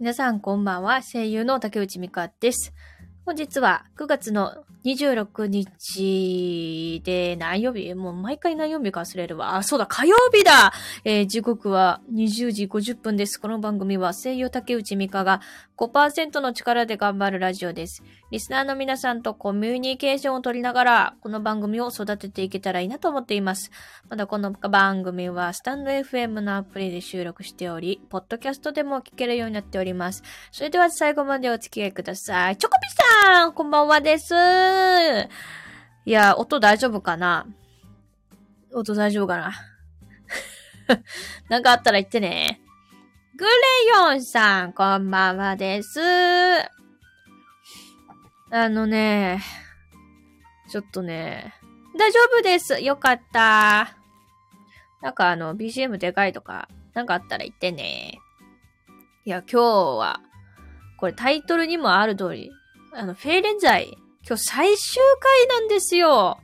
皆さんこんばんは、声優の竹内美香です。本日は9月の26日で何曜日？もう毎回何曜日か忘れるわ。あ、そうだ、火曜日だえー時刻は20時50分です。この番組は声優竹内美香が5%の力で頑張るラジオです。リスナーの皆さんとコミュニケーションを取りながら、この番組を育てていけたらいいなと思っています。まだこの番組はスタンド FM のアプリで収録しており、ポッドキャストでも聞けるようになっております。それでは最後までお付き合いください。チョコピさんこんばんはです。いや、音大丈夫かな？音大丈夫かな？なんかあったら言ってね。グレヨンさん、こんばんはです。あのね、ちょっとね、大丈夫です。よかった。なんかあの、BGM でかいとか、なんかあったら言ってね。いや、今日は、これタイトルにもある通り、あの、フェーレンザイ、今日最終回なんですよ。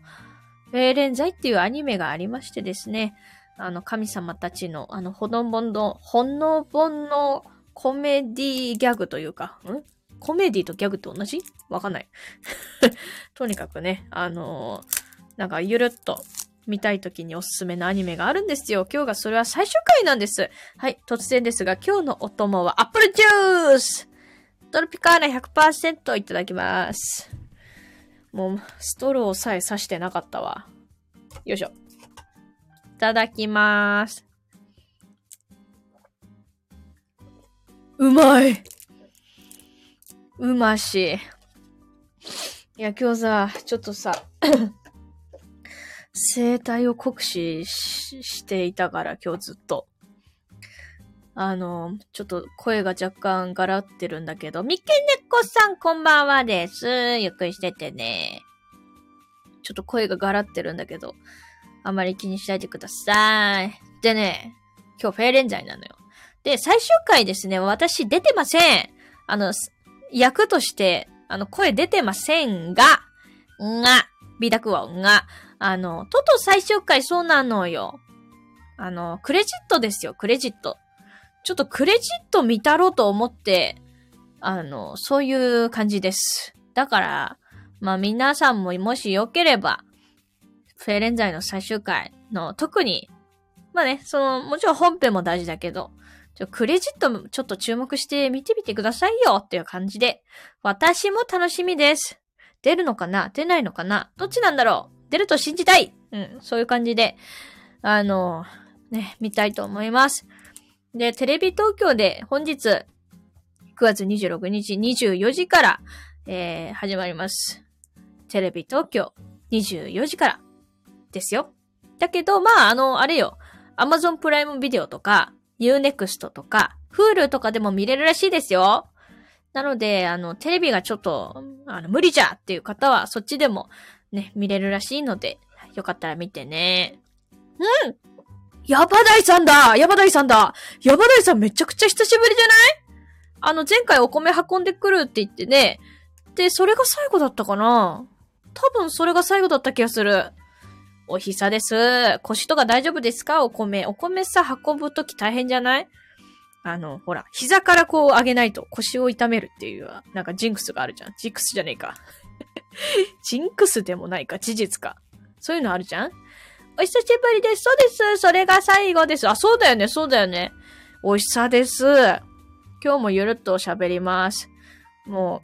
フェーレンザイっていうアニメがありましてですね、あの、神様たちの、あの、ほのぼんの、ほのぼんのコメディギャグというか、ん？コメディとギャグって同じ？わかんない。とにかくね、あのーなんかゆるっと見たい時におすすめのアニメがあるんですよ。今日がそれは最終回なんです。はい、突然ですが、今日のお供はアップルジューストロピカーナ100%いただきます。もう、ストローさえ刺してなかったわ。よいしょ。いただきます。うまいうまし。いや、今日さ、ちょっとさ、声帯を酷使ししていたから、今日ずっと。あの、ちょっと声が若干ガラってるんだけど、みけねこさんこんばんはです。ゆっくりしててね。ちょっと声がガラってるんだけど、あまり気にしないでください。でね、今日フェーレンザイなのよ。で、最終回ですね、私出てません。あの、役として、あの、声出てませんが、が、美濁音が、あの、トト最終回そうなのよ。あの、クレジットですよ、クレジット。ちょっとクレジット見たろうと思って、あの、そういう感じです。だから、まあ皆さんももしよければ、フェレンザイの最終回の特に、まあね、その、もちろん本編も大事だけど、ちょクレジットもちょっと注目して見てみてくださいよっていう感じで、私も楽しみです。出るのかな？出ないのかな？どっちなんだろう？出ると信じたいうん、そういう感じで、あの、ね、見たいと思います。で、テレビ東京で本日、9月26日24時から、えー、始まります。テレビ東京24時からですよ。だけど、まあ、あの、あれよ、Amazon プライムビデオとか、Unext とか、Hulu とかでも見れるらしいですよ。なので、あの、テレビがちょっと、あの、無理じゃっていう方は、そっちでもね、見れるらしいので、よかったら見てね。うんヤバダイさんだヤバダイさんだヤバダイさんめちゃくちゃ久しぶりじゃない？あの、前回お米運んでくるって言ってね。で、それが最後だったかな？多分それが最後だった気がする。おひさです。腰とか大丈夫ですか？お米。お米さ、運ぶとき大変じゃない？あの、ほら、膝からこう上げないと腰を痛めるっていう、なんかジンクスがあるじゃん。ジンクスじゃねえか。ジンクスでもないか、事実か。そういうのあるじゃん？お久しぶりです。そうです。それが最後です。あ、そうだよね、そうだよね。お久さです。今日もゆるっと喋ります。も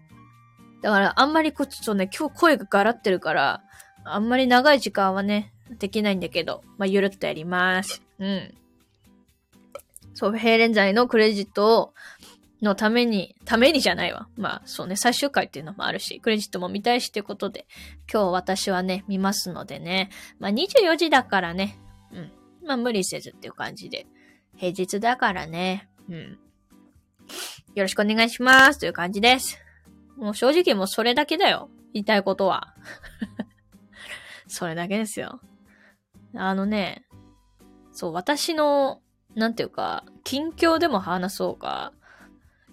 う、だからあんまりこっちとね、今日声がガラってるから、あんまり長い時間はね、できないんだけど、まあ、ゆるっとやります。うん。そう、ヘイレンザイのクレジットを、のために、ためにじゃないわ。まあ、そうね、最終回っていうのもあるし、クレジットも見たいしってことで、今日私はね、見ますのでね。まあ、24時だからね、うん。まあ、無理せずっていう感じで。平日だからね、うん。よろしくお願いしますという感じです。もう正直もうそれだけだよ。言いたいことは。それだけですよ。あのね、そう、私の、なんていうか、近況でも話そうか。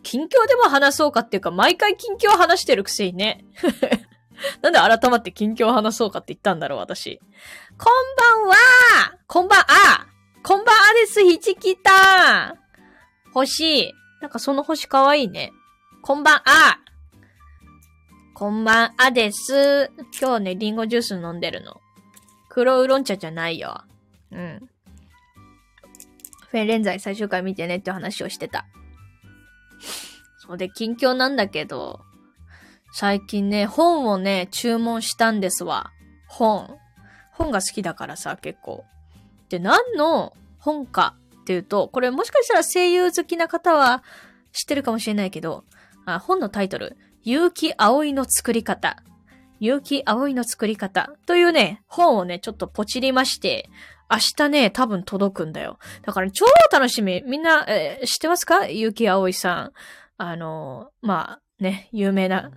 近況でも話そうかっていうか、毎回近況話してるくせにね。なんで改まって近況話そうかって言ったんだろう、私。こんばんはこんばんあこんばんあです、ひちきた星なんかその星かわいいね。こんばんあこんばんあです。今日ね、リンゴジュース飲んでるの。黒ウーロン茶じゃないよ。うん。フェンレンザイ最終回見てねって話をしてた。そうで、近況なんだけど、最近ね、本をね、注文したんですわ。本。本が好きだからさ、結構。で、何の本かっていうと、これもしかしたら声優好きな方は知ってるかもしれないけど、あ本のタイトル、結城葵の作り方。結城葵の作り方というね、本をね、ちょっとポチりまして、明日ね、多分届くんだよ。だから超楽しみ。みんな、えー、知ってますか？結城葵さん。あの、まあ、ね、有名な、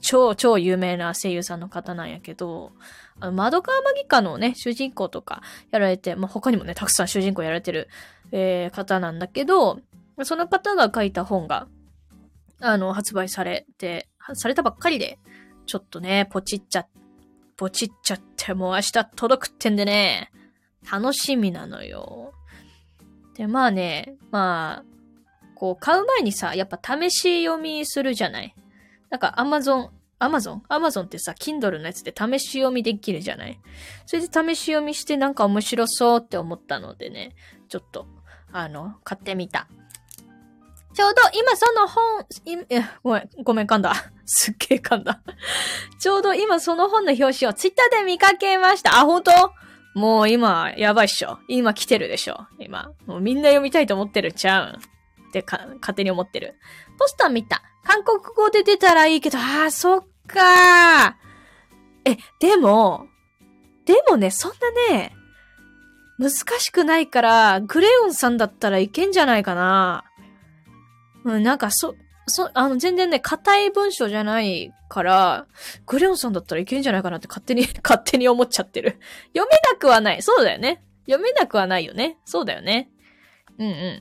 超超有名な声優さんの方なんやけど、あの、窓川マギカのね、主人公とかやられて、まあ、他にもね、たくさん主人公やられてる、えー、方なんだけど、その方が書いた本が、あの、発売されて、されたばっかりで、ちょっとね、ポチっちゃ、ポチっちゃって、もう明日届くってんでね、楽しみなのよ。で、まあね、まあ、こう、買う前にさ、やっぱ試し読みするじゃない？なんか Amazon、Amazon? Amazon ってさ、Kindle のやつで試し読みできるじゃない？それで試し読みしてなんか面白そうって思ったのでね、ちょっと、あの、買ってみた。ちょうど今その本、ごめん、ごめん噛んだ。すっげえ噛んだ。ちょうど今その本の表紙をツイッターで見かけました。あ、本当？もう今、やばいっしょ。今来てるでしょ。今。もうみんな読みたいと思ってるちゃうん。ってか、勝手に思ってる。ポスター見た。韓国語で出たらいいけど、ああ、そっかえ、でも、でもね、そんなね、難しくないから、グレヨンさんだったらいけんじゃないかな。うん、なんか、そ、そ、あの、全然ね、硬い文章じゃないから、グレヨンさんだったらいけんじゃないかなって勝手に、勝手に思っちゃってる。読めなくはない。そうだよね。読めなくはないよね。そうだよね。うんうん。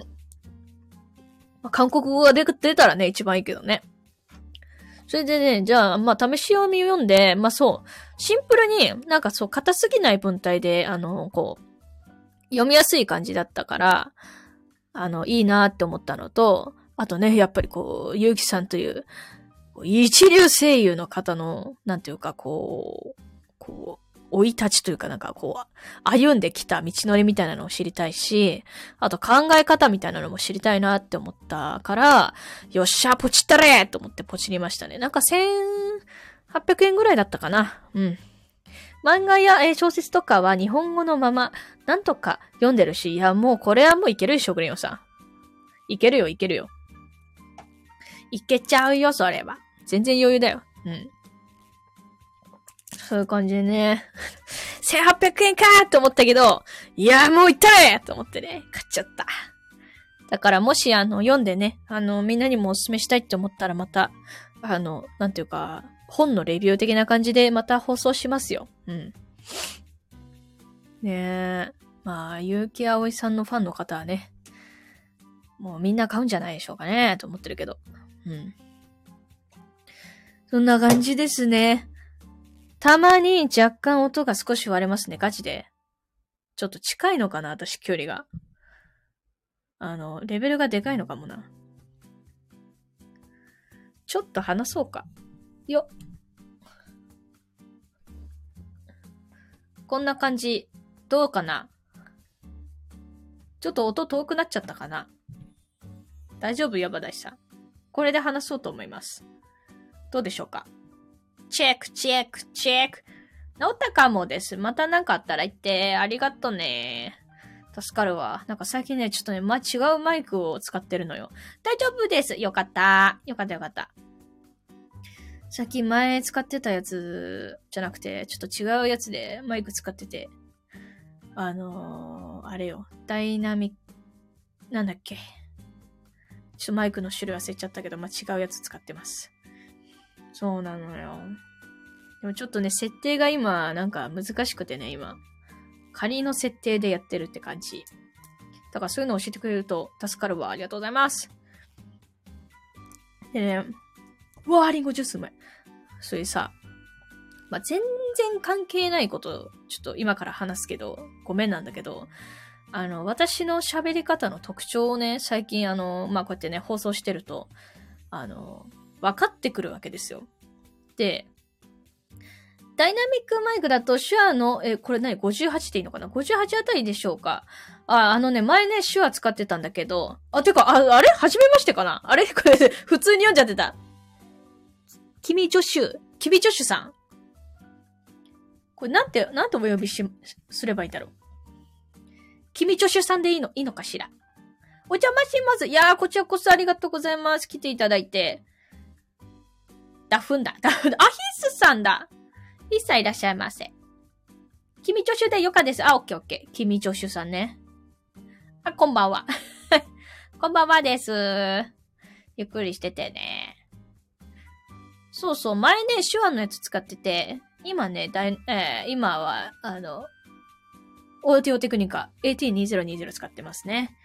まあ、韓国語が出出たらね、一番いいけどね。それでね、じゃあ、まあ、試し読み読んで、まあ、そう、シンプルになんかそう、硬すぎない文体で、あの、こう、読みやすい感じだったから、あの、いいなって思ったのと、あとね、やっぱりこう、ゆうきさんという、一流声優の方の、なんていうか、こう、こう、生い立ちというかなんかこう、歩んできた道のりみたいなのを知りたいし、あと考え方みたいなのも知りたいなって思ったから、よっしゃ、ポチったれと思ってポチりましたね。なんか1800円ぐらいだったかな。うん。漫画や小説とかは日本語のまま、なんとか読んでるし、いや、もうこれはもういけるでしょ、グリオンさん。いけるよ、いけるよ。いけちゃうよ、それは。全然余裕だよ。うん。そういう感じでね。1800円かーって思ったけど、いやもう行ったれと思ってね、買っちゃった。だからもしあの、読んでね、あの、みんなにもお勧めしたいって思ったらまた、あの、なんていうか、本のレビュー的な感じでまた放送しますよ。うん。ねえ。まあ、結城葵さんのファンの方はね、もうみんな買うんじゃないでしょうかね、と思ってるけど。うん。そんな感じですね。たまに若干音が少し割れますね、ガチで。ちょっと近いのかな、私、距離が。あの、レベルがでかいのかもな。ちょっと話そうか。よ。こんな感じ。どうかなちょっと音遠くなっちゃったかな大丈夫？山田さん。これで話そうと思います。どうでしょうか？チェック、チェック、チェック。治ったかもです。また何かあったら言って。ありがとうね。助かるわ。なんか最近ね、ちょっとね、ま、違うマイクを使ってるのよ。大丈夫です。よかった。よかったよかった。さっき前使ってたやつじゃなくて、ちょっと違うやつでマイク使ってて。あのー、あれよ。ダイナミック、なんだっけ？ちょっとマイクの種類忘れちゃったけど、まあ、違うやつ使ってます。そうなのよ。でもちょっとね、設定が今、なんか難しくてね、今。仮の設定でやってるって感じ。だからそういうの教えてくれると助かるわ。ありがとうございます。でね、うわー、リンゴジュースうまい。それさ、まあ、全然関係ないこと、ちょっと今から話すけど、ごめんなんだけど、あの、私の喋り方の特徴をね、最近あの、まあ、こうやってね、放送してると、あの、分かってくるわけですよ。で、ダイナミックマイクだと手話の、え、これ何 ?58 でいいのかな ?58 あたりでしょうか？あ、あのね、前ね、手話使ってたんだけど、あ、てか、あ、あれ？初めましてかな？あれ？これ、普通に読んじゃってた。君助手、君助手さん。これなんて、なんとお呼びし、すればいいんだろう？君助手さんでいいの、いいのかしら？お邪魔します。いやー、こちらこそありがとうございます。来ていただいて。ダフンだ。ダフンだ。あ、ヒスさんだ。ヒスさんいらっしゃいませ。君助手でよかです。あ、オッケーオッケー。君助手さんね。あ、こんばんは。こんばんはです。ゆっくりしててね。そうそう、前ね、手話のやつ使ってて、今ね、だいえー、今は、あの、オーディオテクニカ AT2020 使ってますね。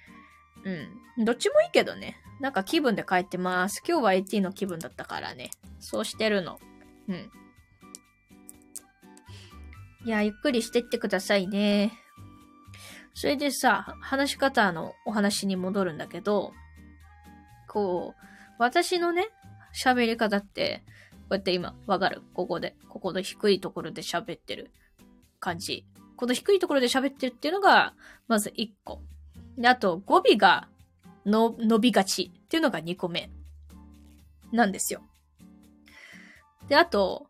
うん。どっちもいいけどね。なんか気分で変えてます。今日は AT の気分だったからね。そうしてるの。うん。いや、ゆっくりしてってくださいね。それでさ、話し方のお話に戻るんだけど、こう、私のね、喋り方って、こうやって今、わかる？ここで。ここの低いところで喋ってる感じ。この低いところで喋ってるっていうのが、まず1個。で、あと語尾がの伸びがちっていうのが2個目。なんですよ。で、あと、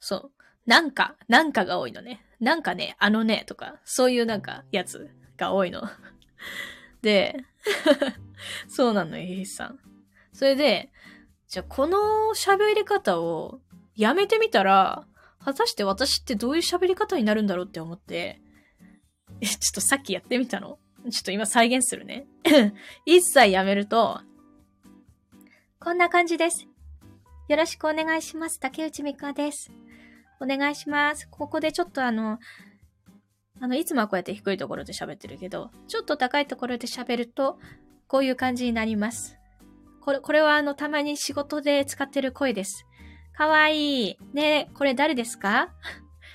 そう、なんか、なんかが多いのね。なんかね、あのね、とか、そういうなんか、やつが多いの。で、そうなのよ、ヒさん。それで、じゃあこの喋り方をやめてみたら、果たして私ってどういう喋り方になるんだろうって思って、え、ちょっとさっきやってみたの？ちょっと今再現するね。一切やめると、こんな感じです。よろしくお願いします。竹内美香です。お願いします。ここでちょっとあの、あの、いつもはこうやって低いところで喋ってるけど、ちょっと高いところで喋ると、こういう感じになります。これ、これはあの、たまに仕事で使ってる声です。かわいい。ねこれ誰ですか？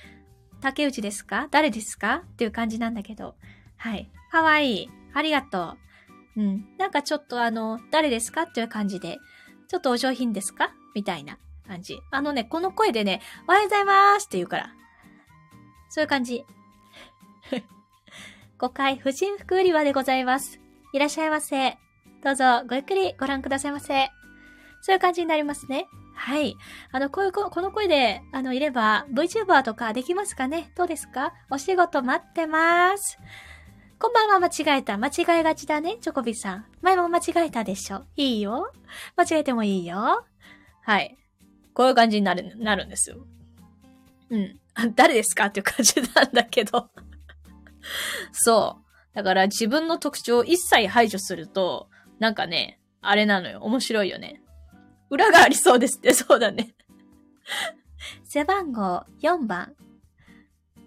竹内ですか？誰ですか？っていう感じなんだけど。はい。かわいい。ありがとう。うん。なんかちょっとあの、誰ですか？っていう感じで、ちょっとお上品ですか？みたいな感じ。あのね、この声でね、おはようございますって言うから。そういう感じ。5階婦人服売り場でございます。いらっしゃいませ。どうぞごゆっくりご覧くださいませ。そういう感じになりますね。はい。あの、こういう、この声で、あの、いれば、VTuber とかできますかね？どうですか？お仕事待ってます。こんばんは、間違えた。間違えがちだね、チョコビさん。前も間違えたでしょ？いいよ。間違えてもいいよ。はい。こういう感じになる、なるんですよ。うん。誰ですか？っていう感じなんだけどそう。だから自分の特徴を一切排除すると、なんかね、あれなのよ。面白いよね。裏がありそうですって、そうだね。背番号4番。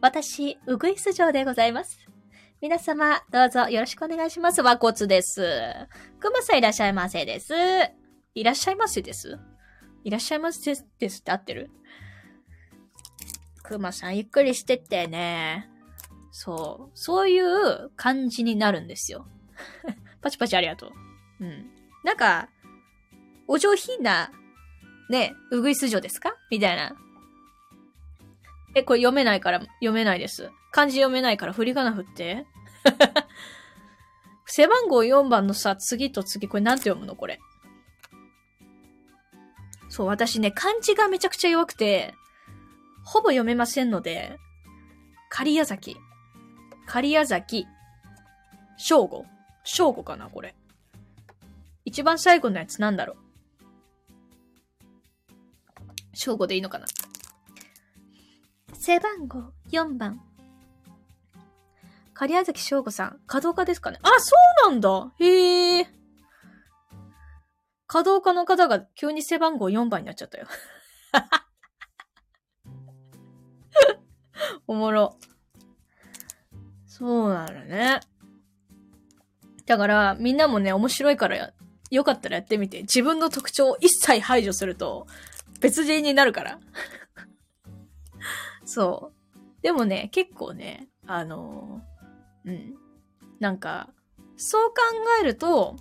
私、うぐいす城でございます。皆様、どうぞよろしくお願いします。和骨です。くまさんいらっしゃいませです。いらっしゃいませです？いらっしゃいませですですって合ってる？くまさんゆっくりしてってね。そう。そういう感じになるんですよ。パチパチありがとう。うん。なんか、お上品な、ね、うぐいす城ですか？みたいな。え、これ読めないから読めないです。漢字読めないから振り仮名振って。背番号4番のさ、次と次、これなんて読むの？これ。そう、私ね、漢字がめちゃくちゃ弱くて、ほぼ読めませんので、狩矢崎。狩矢崎。正吾。正吾かなこれ。一番最後のやつなんだろう正午でいいのかな？背番号4番。狩矢崎翔吾さん、稼働家ですかね？あ、そうなんだへえ。稼働家の方が急に背番号4番になっちゃったよ。おもろ。そうなのね。だから、みんなもね、面白いからよかったらやってみて。自分の特徴を一切排除すると、別人になるから。そう。でもね、結構ね、あのー、うん。なんか、そう考えると、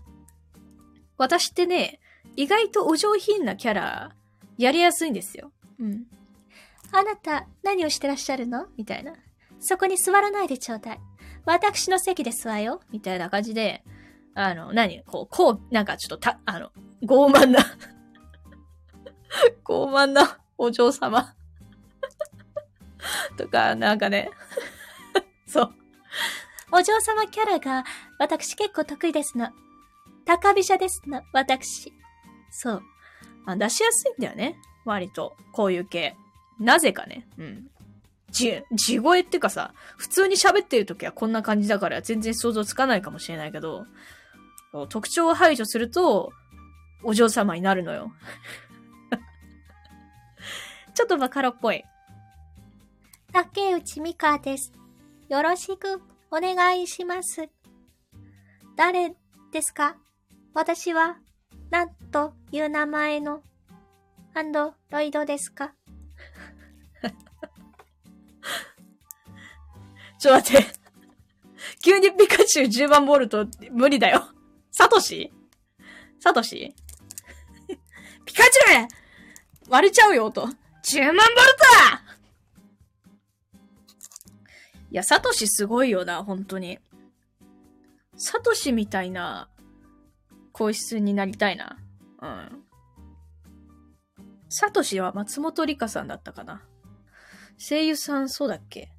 私ってね、意外とお上品なキャラ、やりやすいんですよ。うん。あなた、何をしてらっしゃるの？みたいな。そこに座らないでちょうだい。私の席ですわよ。みたいな感じで、あの、何？こう、こう、なんかちょっとた、あの、傲慢な傲慢なお嬢様 とか、なんかね そう。お嬢様キャラが、私結構得意ですの。高飛車ですの、私。そう。あ出しやすいんだよね。割と。こういう系。なぜかね。うん。じ、地声ってかさ、普通に喋ってる時はこんな感じだから全然想像つかないかもしれないけど、特徴を排除すると、お嬢様になるのよ。ちょっとバカロっぽい。竹内美香です。よろしくお願いします。誰ですか？私は、なんという名前の、アンドロイドですか？ちょっと待って。急にピカチュウ10万ボルト無理だよ。サトシ？サトシ？ピカチュウ割れちゃうよ、音。10万ボルトいや、サトシすごいよな、本当に。サトシみたいな、皇室になりたいな。うん。サトシは松本里香さんだったかな。声優さんそうだっけ?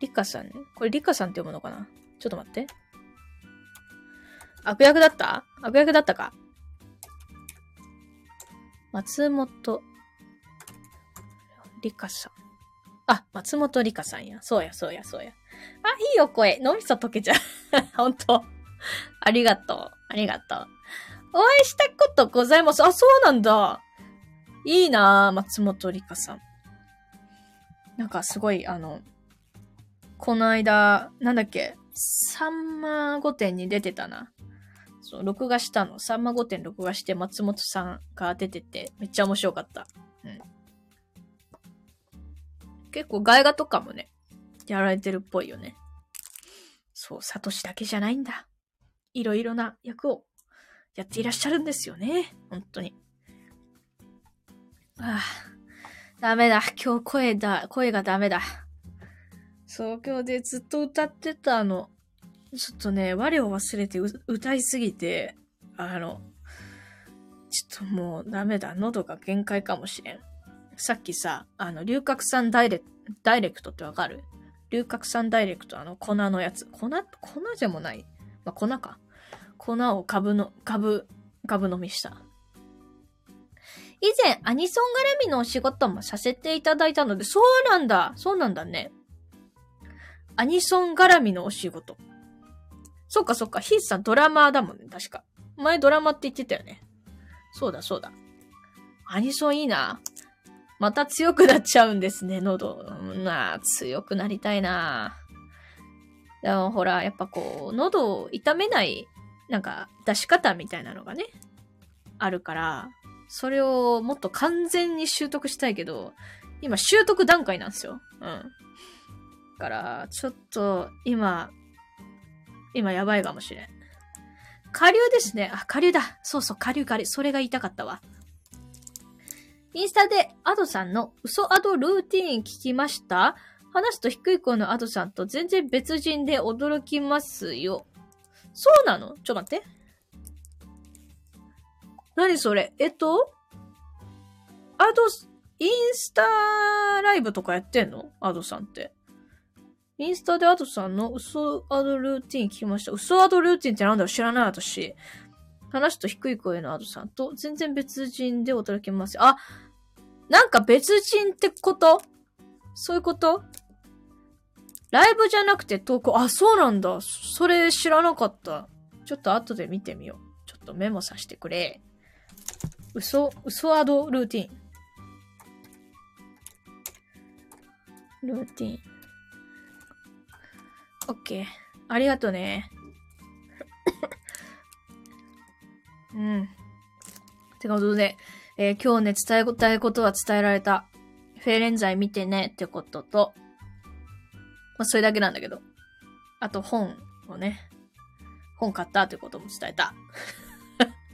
リカさん？ね。これリカさんって読むのかな?ちょっと待って。悪役だった?悪役だったか?松本リカさん。あ、松本リカさんや。そうや、そうや、そうや。あ、いいよ、声。脳みそ溶けちゃう。ほんと。ありがとう。ありがとう。お会いしたことございます。あ、そうなんだ。いいなぁ、松本リカさん。なんかすごい、あの、この間、なんだっけ、さんま御殿に出てたな。そう、録画したの。さんま御殿録画して松本さんが出てて、めっちゃ面白かった。うん。結構外画とかもね、やられてるっぽいよね。そう、サトシだけじゃないんだ。いろいろな役をやっていらっしゃるんですよね。本当に。ああ、ダメだ。今日声だ、声がダメだ。そう、今日でずっと歌ってたの。ちょっとね、我を忘れて歌いすぎて、あの、ちょっともうダメだ。喉が限界かもしれん。さっきさ、あの、龍角散ダイレダイレクトってわかる？龍角散ダイレクト、あの、粉のやつ。粉、粉じゃもない。まあ、粉か。粉を株の、株、株飲みした。以前、アニソン絡みのお仕事もさせていただいたので、そうなんだそうなんだね。アニソン絡みのお仕事。そっかそっか、ヒースさんドラマーだもんね、確か。前ドラマって言ってたよね。そうだそうだ。アニソンいいな。また強くなっちゃうんですね、喉。なあ、強くなりたいな。でもほら、やっぱこう、喉を痛めない、なんか、出し方みたいなのがね、あるから、それをもっと完全に習得したいけど、今習得段階なんですよ。うん。だから、ちょっと、今、今やばいかもしれん。下流ですね。あ、下流だ。そうそう、下流下流。それが言いたかったわ。インスタでアドさんの嘘アドルーティーン聞きました？話すと低い声のアドさんと全然別人で驚きますよ。そうなの？ちょっと待って。何それ？えっと？アド、インスタライブとかやってんの？アドさんって。インスタでアドさんの嘘アドルーティン聞きました。嘘アドルーティンってなんだろう？知らない私。話と低い声のアドさんと全然別人で驚きます。あ、なんか別人ってこと？そういうこと？ライブじゃなくて投稿？あ、そうなんだ。それ知らなかった。ちょっと後で見てみよう。ちょっとメモさせてくれ。嘘、嘘アドルーティン。ルーティン。オッケー。ありがとね。うん。てことで、えー、今日ね、伝えたいことは伝えられた。フェーレンザイ見てねってことと、まあ、それだけなんだけど。あと本をね、本買ったってことも伝えた。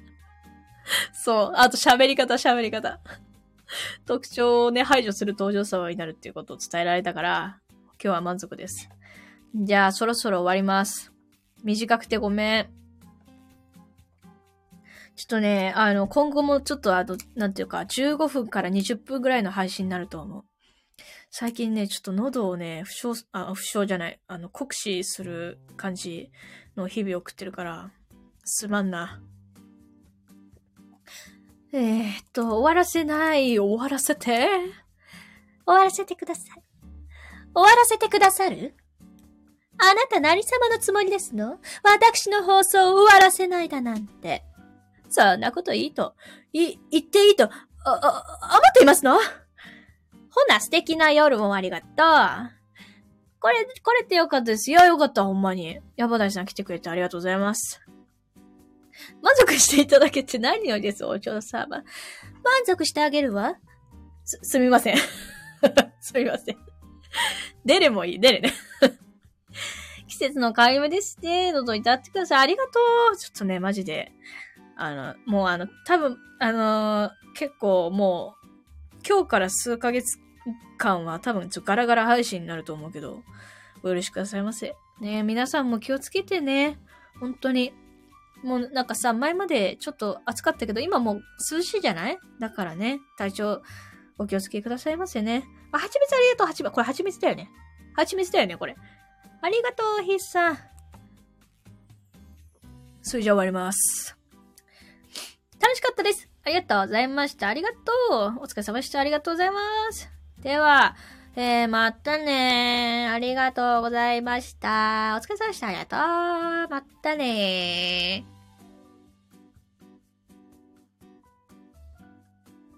そう。あと喋り方、喋り方。特徴をね、排除する登場者になるっていうことを伝えられたから、今日は満足です。じゃあ、そろそろ終わります。短くてごめん。ちょっとね、あの、今後もちょっとあの、なんていうか、15分から20分ぐらいの配信になると思う。最近ね、ちょっと喉をね、負傷、あ、負傷じゃない、あの、酷使する感じの日々を送ってるから、すまんな。えー、っと、終わらせない。終わらせて。終わらせてください。終わらせてくださる？あなた何様のつもりですの？私の放送を終わらせないだなんて。そんなこといいと、い、言っていいと、あ、あ、あまっていますの？ほな、素敵な夜もありがとう。これ、これってよかったです。いや、よかった、ほんまに。ヤバダイさん来てくれてありがとうございます。満足していただけて何よりです、お嬢様。満足してあげるわ。す、すみません。すみません。デレもいい、デレね。季節の変わりですね。どうぞいたってください。ありがとう。ちょっとね、マジで。あの、もうあの、多分、あのー、結構もう、今日から数ヶ月間は多分ちょっとガラガラ配信になると思うけど、お許しくださいませ。ね皆さんも気をつけてね。本当に。もうなんかさ、前までちょっと暑かったけど、今もう涼しいじゃない？だからね、体調お気をつけくださいませね。あ、蜂蜜ありがとう、蜂蜜。これ蜂蜜だよね。蜂蜜だよね、これ。ありがとう、ヒッさん。それじゃ終わります。楽しかったです。ありがとうございました。ありがとう。お疲れ様でした。ありがとうございます。では、えー、またねありがとうございました。お疲れ様でした。ありがとう。またね